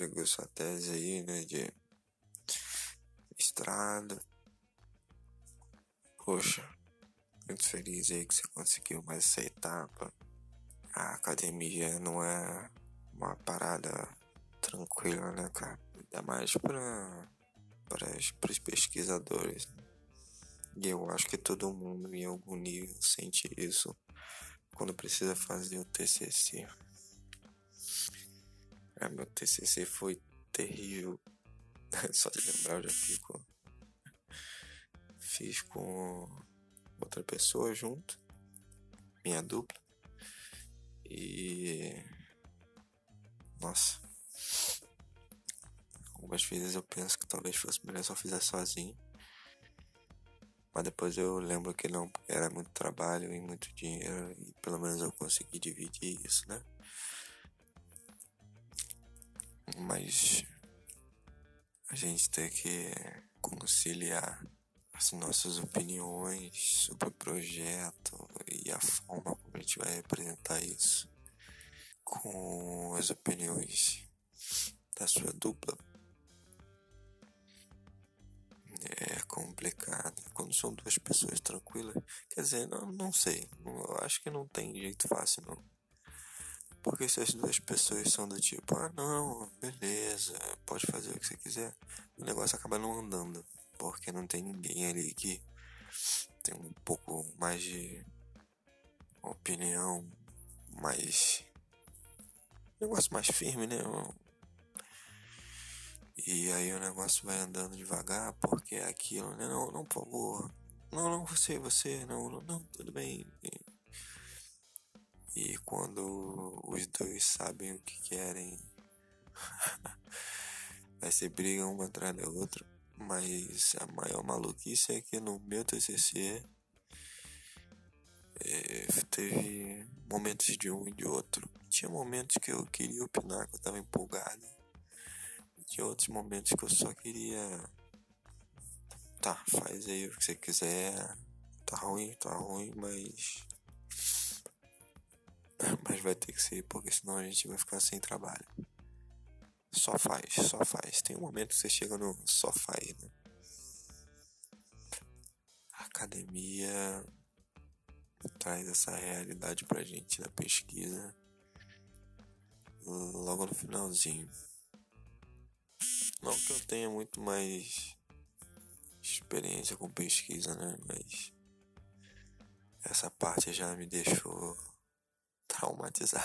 entregou sua tese aí, né, de estrada. Poxa, muito feliz aí que você conseguiu mais essa etapa. A academia não é uma parada tranquila, né, cara? Ainda mais para os pesquisadores. E eu acho que todo mundo em algum nível sente isso quando precisa fazer o TCC. É, meu TCC foi terrível. Só de lembrar eu já fico. Fiz com outra pessoa junto, minha dupla. E. Nossa. Algumas vezes eu penso que talvez fosse melhor eu fizesse sozinho. Mas depois eu lembro que não era muito trabalho e muito dinheiro e pelo menos eu consegui dividir isso, né? Mas a gente tem que conciliar as nossas opiniões sobre o projeto e a forma como a gente vai representar isso com as opiniões da sua dupla é complicado. Quando são duas pessoas tranquilas, quer dizer, não, não sei. Eu acho que não tem jeito fácil, não. Porque se as duas pessoas são do tipo, ah, não, beleza, pode fazer o que você quiser, o negócio acaba não andando. Porque não tem ninguém ali que tem um pouco mais de opinião, mais. negócio mais firme, né? E aí o negócio vai andando devagar, porque é aquilo, né? Não, não, por favor. Não, não, você, você, não, não, tudo bem. E, quando os dois sabem o que querem, vai ser briga uma atrás da outra. Mas a maior maluquice é que no meu TCC é, teve momentos de um e de outro. Tinha momentos que eu queria opinar, que eu tava empolgado tinha outros momentos que eu só queria. Tá, faz aí o que você quiser. Tá ruim, tá ruim, mas. Mas vai ter que ser, porque senão a gente vai ficar sem trabalho. Só faz, só faz. Tem um momento que você chega no só faz, né? A academia traz essa realidade pra gente na pesquisa logo no finalzinho. Não que eu tenha muito mais experiência com pesquisa, né? Mas essa parte já me deixou traumatizado.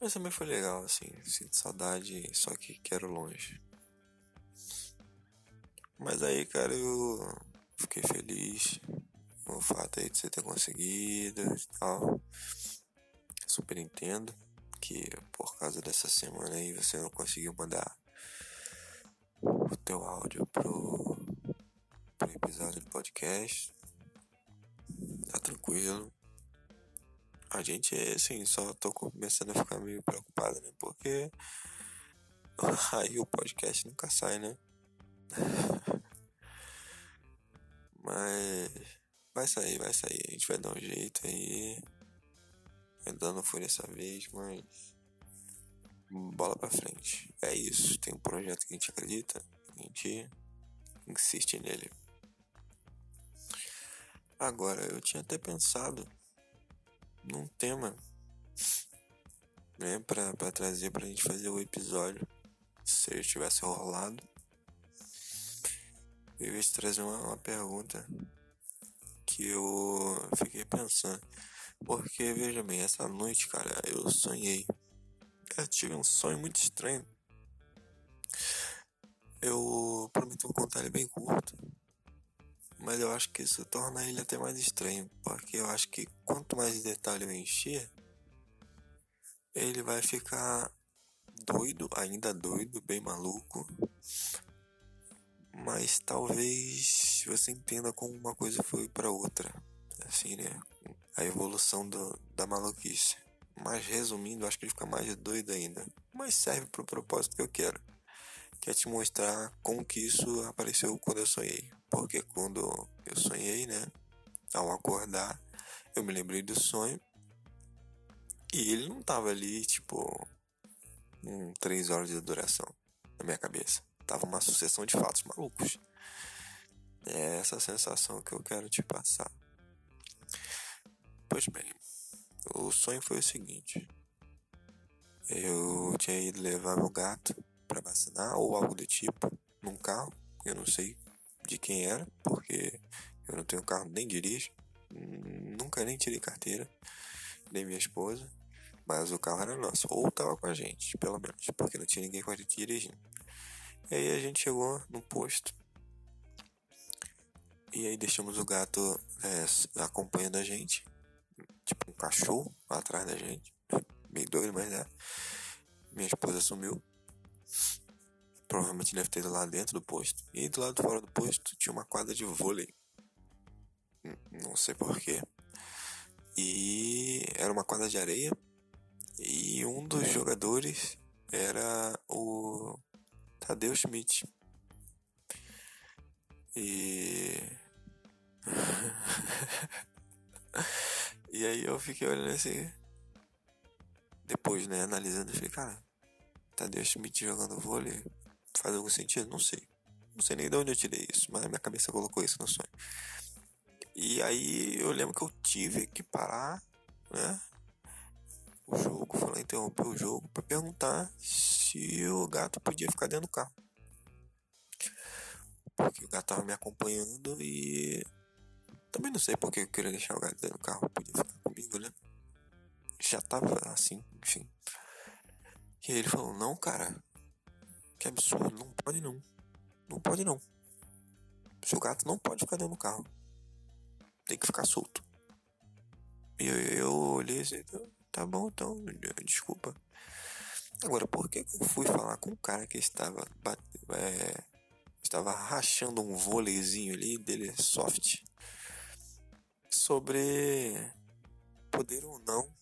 Mas também foi legal, assim. Sinto saudade, só que quero longe. Mas aí, cara, eu fiquei feliz com o fato aí de você ter conseguido e tal. Super entendo que por causa dessa semana aí você não conseguiu mandar o teu áudio pro, pro episódio do podcast. Tá tranquilo. A gente assim, só tô começando a ficar meio preocupado, né? Porque aí o podcast nunca sai, né? Mas vai sair, vai sair. A gente vai dar um jeito aí. Ainda não foi dessa vez, mas. Bola pra frente. É isso. Tem um projeto que a gente acredita. A gente insiste nele. Agora, eu tinha até pensado num tema né, pra, pra trazer pra gente fazer o episódio. Se eu tivesse rolado. Eu ia te trazer uma, uma pergunta que eu fiquei pensando. Porque, veja bem, essa noite, cara, eu sonhei. Eu tive um sonho muito estranho. Eu prometo contar ele bem curto. Mas eu acho que isso torna ele até mais estranho. Porque eu acho que quanto mais detalhe eu encher, ele vai ficar doido, ainda doido, bem maluco. Mas talvez você entenda como uma coisa foi para outra. Assim, né? a evolução do, da maluquice. Mas resumindo, acho que ele fica mais doido ainda. Mas serve pro propósito que eu quero. Quer te mostrar como que isso apareceu quando eu sonhei. Porque quando eu sonhei, né, ao acordar, eu me lembrei do sonho e ele não tava ali, tipo, em três horas de duração na minha cabeça. Tava uma sucessão de fatos malucos. É essa sensação que eu quero te passar. Pois bem, o sonho foi o seguinte: eu tinha ido levar meu gato para vacinar ou algo do tipo num carro, eu não sei de quem era, porque eu não tenho carro nem dirijo, nunca nem tirei carteira, nem minha esposa, mas o carro era nosso, ou tava com a gente, pelo menos, porque não tinha ninguém com a gente dirigindo. E aí a gente chegou no posto e aí deixamos o gato é, acompanhando a gente, tipo um cachorro atrás da gente, meio doido, mas é. Minha esposa sumiu. Provavelmente deve ter ido lá dentro do posto. E do lado fora do posto tinha uma quadra de vôlei. Não sei porquê. E era uma quadra de areia. E um dos jogadores era o Tadeu Schmidt. E. e aí eu fiquei olhando assim. Depois, né, analisando, eu falei, cara, Tadeu Schmidt jogando vôlei faz algum sentido? Não sei. Não sei nem de onde eu tirei isso, mas minha cabeça colocou isso no sonho. E aí eu lembro que eu tive que parar, né? O jogo, falar, interromper o jogo para perguntar se o gato podia ficar dentro do carro. Porque o gato tava me acompanhando e também não sei porque eu queria deixar o gato dentro do carro, podia ficar comigo, né? Já tava assim, enfim. E ele falou, não, cara, que absurdo, não pode não. Não pode não. Seu gato não pode ficar dentro do carro. Tem que ficar solto. E eu, eu olhei assim, tá bom então, desculpa. Agora, por que, eu fui falar com um cara que estava é, estava rachando um vôleizinho ali dele soft sobre poder ou não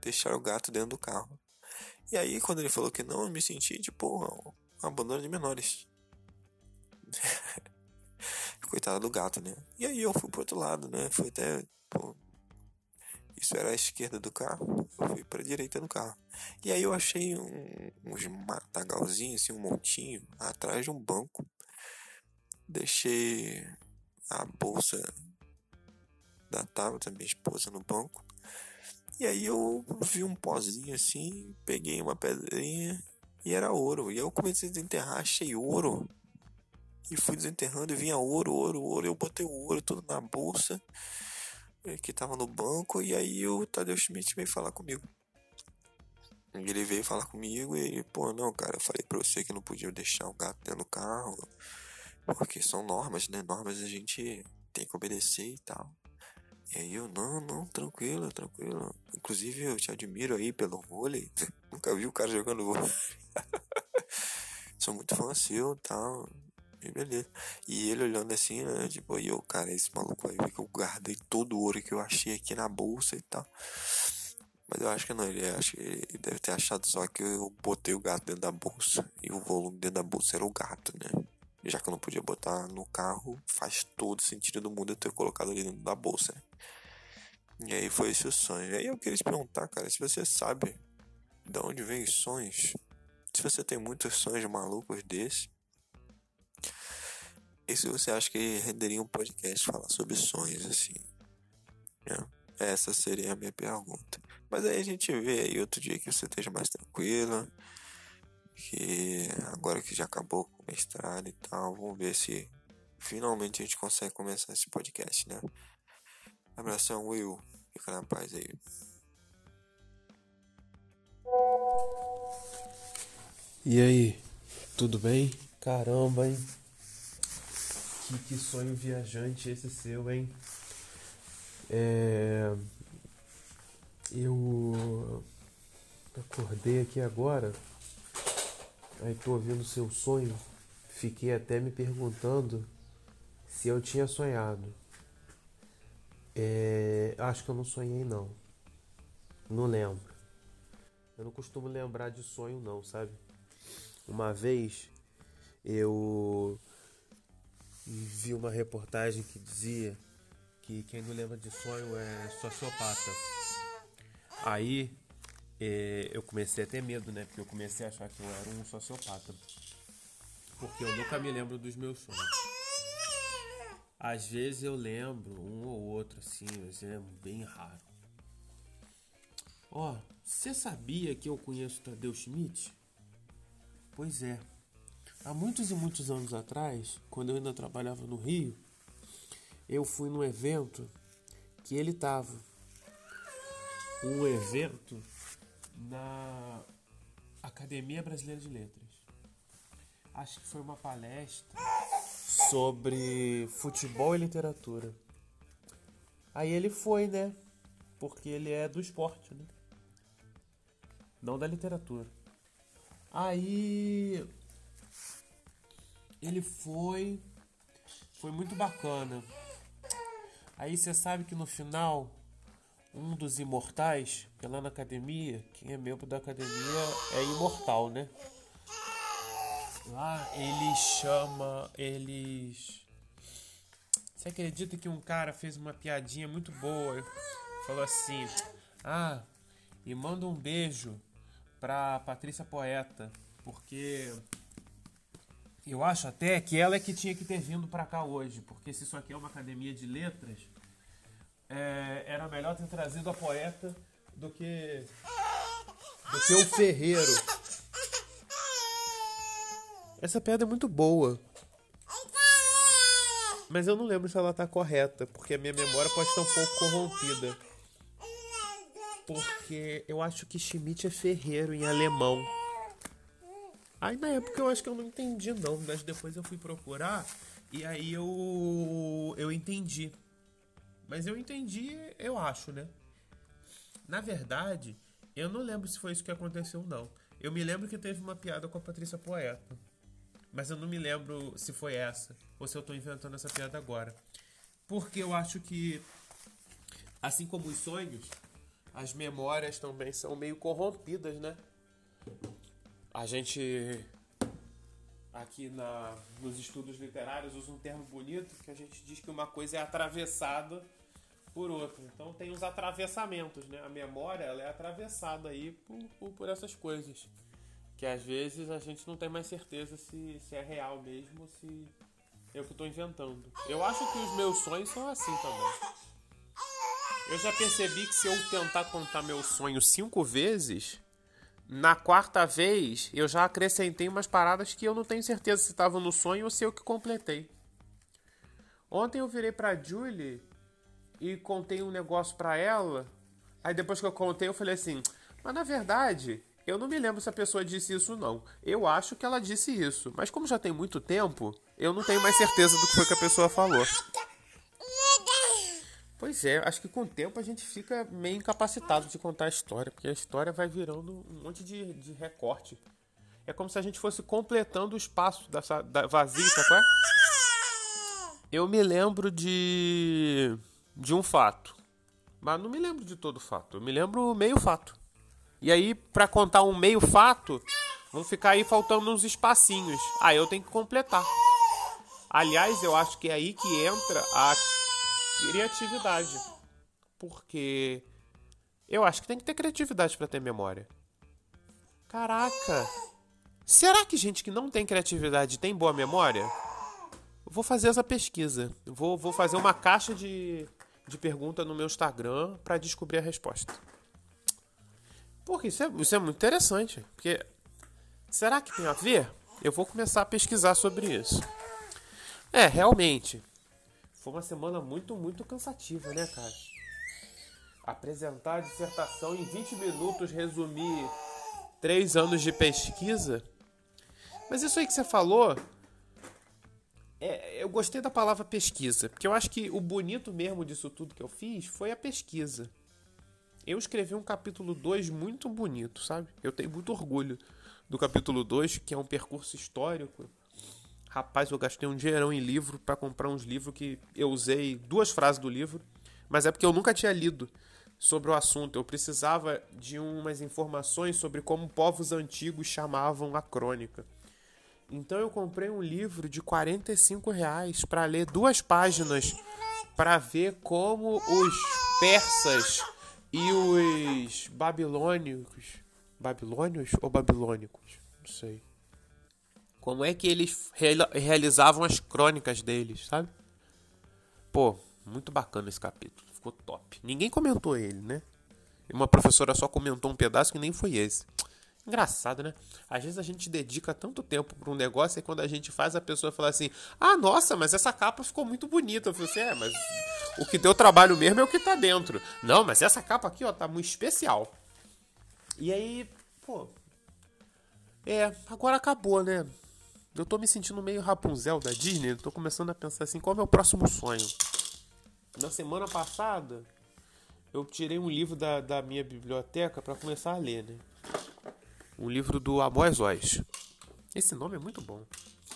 deixar o gato dentro do carro. E aí, quando ele falou que não, eu me senti tipo um abandono de menores. Coitado do gato, né? E aí eu fui pro outro lado, né? Fui até. Pô, isso era a esquerda do carro, eu fui pra direita do carro. E aí eu achei um, uns matagalzinhos, assim, um montinho, atrás de um banco. Deixei a bolsa da tablet da minha esposa no banco. E aí eu vi um pozinho assim, peguei uma pedrinha e era ouro. E eu comecei a desenterrar, achei ouro. E fui desenterrando e vinha ouro, ouro, ouro. Eu botei o ouro todo na bolsa eh, que tava no banco. E aí o Tadeu Schmidt veio falar comigo. Ele veio falar comigo e pô, não, cara, eu falei pra você que não podia deixar o gato dentro do carro. Porque são normas, né? Normas a gente tem que obedecer e tal. E aí eu, não, não, tranquilo, tranquilo. Inclusive eu te admiro aí pelo vôlei. Nunca vi o cara jogando vôlei. Sou muito fã seu e tal. E beleza. E ele olhando assim, né? Tipo, e eu, cara, esse maluco ver que eu guardei todo o ouro que eu achei aqui na bolsa e tal. Mas eu acho que não, ele acho que ele deve ter achado só que eu botei o gato dentro da bolsa. E o volume dentro da bolsa era o gato, né? Já que eu não podia botar no carro, faz todo sentido do mundo eu ter colocado ali dentro da bolsa. E aí foi esse o sonho. E aí eu queria te perguntar, cara, se você sabe de onde vem os sonhos, se você tem muitos sonhos malucos desses, e se você acha que renderia um podcast falar sobre sonhos assim. Né? Essa seria a minha pergunta. Mas aí a gente vê aí outro dia que você esteja mais tranquilo que agora que já acabou com o mestrado e tal, vamos ver se finalmente a gente consegue começar esse podcast, né? Abração, Will. Fica na paz aí. E aí, tudo bem? Caramba, hein? Que, que sonho viajante esse seu, hein? É... Eu acordei aqui agora Aí tô ouvindo seu sonho, fiquei até me perguntando se eu tinha sonhado. É, acho que eu não sonhei não. Não lembro. Eu não costumo lembrar de sonho não, sabe? Uma vez eu vi uma reportagem que dizia que quem não lembra de sonho é sociopata. Aí é, eu comecei a ter medo, né? Porque eu comecei a achar que eu era um sociopata. Porque eu nunca me lembro dos meus sonhos. Às vezes eu lembro um ou outro assim, mas é bem raro. Ó, oh, você sabia que eu conheço Tadeu Schmidt? Pois é. Há muitos e muitos anos atrás, quando eu ainda trabalhava no Rio, eu fui num evento que ele tava. Um evento na Academia Brasileira de Letras. Acho que foi uma palestra sobre futebol e literatura. Aí ele foi, né? Porque ele é do esporte, né? Não da literatura. Aí ele foi foi muito bacana. Aí você sabe que no final um dos imortais, que é lá na academia, quem é membro da academia é imortal, né? Lá ele chama eles. Você acredita que um cara fez uma piadinha muito boa? Falou assim: Ah, e manda um beijo pra Patrícia Poeta, porque eu acho até que ela é que tinha que ter vindo para cá hoje, porque se isso aqui é uma academia de letras, é, era melhor ter trazido a poeta do que do que o ferreiro. Essa piada é muito boa. Mas eu não lembro se ela tá correta, porque a minha memória pode estar um pouco corrompida. Porque eu acho que Schmidt é ferreiro em alemão. Aí na época eu acho que eu não entendi não, mas depois eu fui procurar e aí eu eu entendi. Mas eu entendi, eu acho, né? Na verdade, eu não lembro se foi isso que aconteceu não. Eu me lembro que teve uma piada com a Patrícia Poeta. Mas eu não me lembro se foi essa ou se eu estou inventando essa piada agora. Porque eu acho que, assim como os sonhos, as memórias também são meio corrompidas, né? A gente aqui na, nos estudos literários usa um termo bonito que a gente diz que uma coisa é atravessada por outra. Então tem os atravessamentos, né? A memória ela é atravessada aí por, por, por essas coisas que às vezes a gente não tem mais certeza se, se é real mesmo se eu que estou inventando. Eu acho que os meus sonhos são assim também. Eu já percebi que se eu tentar contar meu sonho cinco vezes, na quarta vez eu já acrescentei umas paradas que eu não tenho certeza se estavam no sonho ou se eu que completei. Ontem eu virei pra Julie e contei um negócio pra ela. Aí depois que eu contei, eu falei assim: Mas na verdade, eu não me lembro se a pessoa disse isso não. Eu acho que ela disse isso, mas como já tem muito tempo, eu não tenho mais certeza do que foi que a pessoa falou. Pois é, acho que com o tempo a gente fica meio incapacitado de contar a história, porque a história vai virando um monte de, de recorte. É como se a gente fosse completando o espaço dessa, da vazio, sabe? Eu me lembro de de um fato, mas não me lembro de todo fato. Eu me lembro meio fato. E aí, para contar um meio fato, vão ficar aí faltando uns espacinhos. Aí eu tenho que completar. Aliás, eu acho que é aí que entra a criatividade. Porque eu acho que tem que ter criatividade para ter memória. Caraca! Será que gente que não tem criatividade tem boa memória? vou fazer essa pesquisa. Vou, vou fazer uma caixa de, de pergunta no meu Instagram para descobrir a resposta. Porque isso é, isso é muito interessante. Porque será que tem a ver? Eu vou começar a pesquisar sobre isso. É, realmente. Foi uma semana muito, muito cansativa, né, cara? Apresentar a dissertação em 20 minutos, resumir três anos de pesquisa. Mas isso aí que você falou. É, eu gostei da palavra pesquisa, porque eu acho que o bonito mesmo disso tudo que eu fiz foi a pesquisa. Eu escrevi um capítulo 2 muito bonito, sabe? Eu tenho muito orgulho do capítulo 2, que é um percurso histórico. Rapaz, eu gastei um dinheirão em livro para comprar uns livros que eu usei duas frases do livro, mas é porque eu nunca tinha lido sobre o assunto. Eu precisava de umas informações sobre como povos antigos chamavam a crônica. Então eu comprei um livro de 45 reais para ler duas páginas para ver como os persas e os babilônicos, babilônios ou babilônicos, não sei. Como é que eles realizavam as crônicas deles, sabe? Pô, muito bacana esse capítulo, ficou top. Ninguém comentou ele, né? Uma professora só comentou um pedaço que nem foi esse. Engraçado, né? Às vezes a gente dedica tanto tempo para um negócio e quando a gente faz, a pessoa fala assim: Ah, nossa, mas essa capa ficou muito bonita. Eu falei assim: É, mas o que deu trabalho mesmo é o que tá dentro. Não, mas essa capa aqui, ó, tá muito especial. E aí, pô. É, agora acabou, né? Eu tô me sentindo meio Rapunzel da Disney. Tô começando a pensar assim: qual é o meu próximo sonho? Na semana passada, eu tirei um livro da, da minha biblioteca para começar a ler, né? Um livro do Amós Oz. Esse nome é muito bom.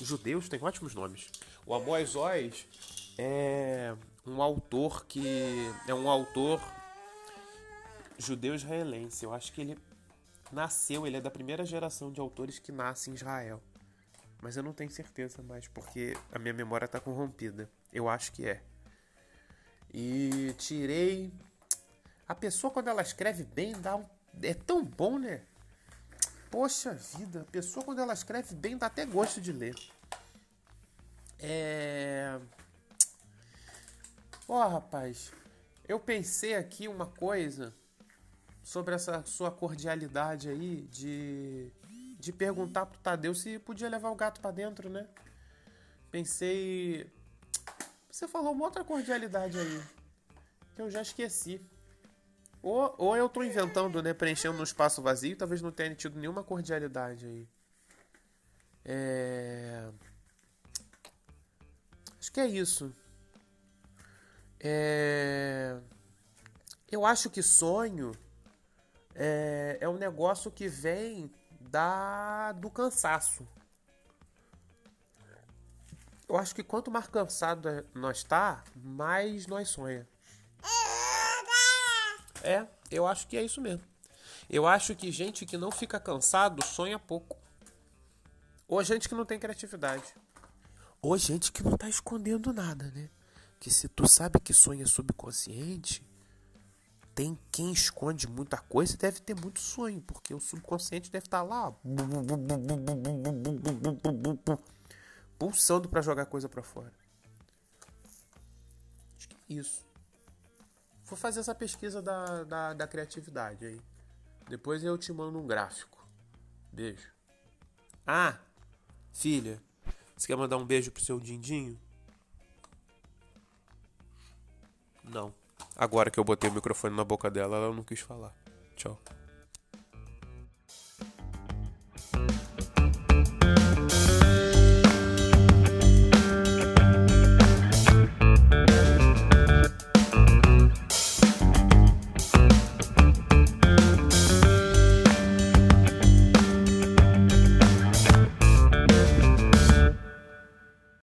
Judeus têm ótimos nomes. O Amós Oz é um autor que é um autor judeu israelense. Eu acho que ele nasceu, ele é da primeira geração de autores que nascem em Israel. Mas eu não tenho certeza mais, porque a minha memória está corrompida. Eu acho que é. E tirei. A pessoa, quando ela escreve bem, dá um... é tão bom, né? Poxa vida, a pessoa quando ela escreve bem dá até gosto de ler. É. Ó, oh, rapaz, eu pensei aqui uma coisa sobre essa sua cordialidade aí de de perguntar pro Tadeu se podia levar o gato para dentro, né? Pensei. Você falou uma outra cordialidade aí que eu já esqueci. Ou, ou eu tô inventando, né? Preenchendo um espaço vazio, talvez não tenha tido nenhuma cordialidade aí. É... Acho que é isso. É... Eu acho que sonho é, é um negócio que vem da do cansaço. Eu acho que quanto mais cansado nós tá, mais nós sonha. É, eu acho que é isso mesmo. Eu acho que gente que não fica cansado sonha pouco. Ou gente que não tem criatividade. Ou gente que não tá escondendo nada, né? Que se tu sabe que sonha subconsciente, tem quem esconde muita coisa e deve ter muito sonho, porque o subconsciente deve estar tá lá pulsando para jogar coisa para fora. Acho que é isso. Vou fazer essa pesquisa da, da, da criatividade aí. Depois eu te mando um gráfico. Beijo. Ah, filha, você quer mandar um beijo pro seu Dindinho? Não. Agora que eu botei o microfone na boca dela, ela não quis falar. Tchau.